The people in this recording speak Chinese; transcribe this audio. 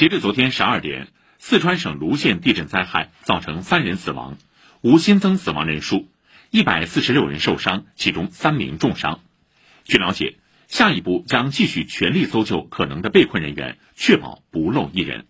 截至昨天十二点四川省泸县地震灾害造成三人死亡无新增死亡人数一百四十六人受伤其中三名重伤。据了解下一步将继续全力搜救可能的被困人员确保不漏一人。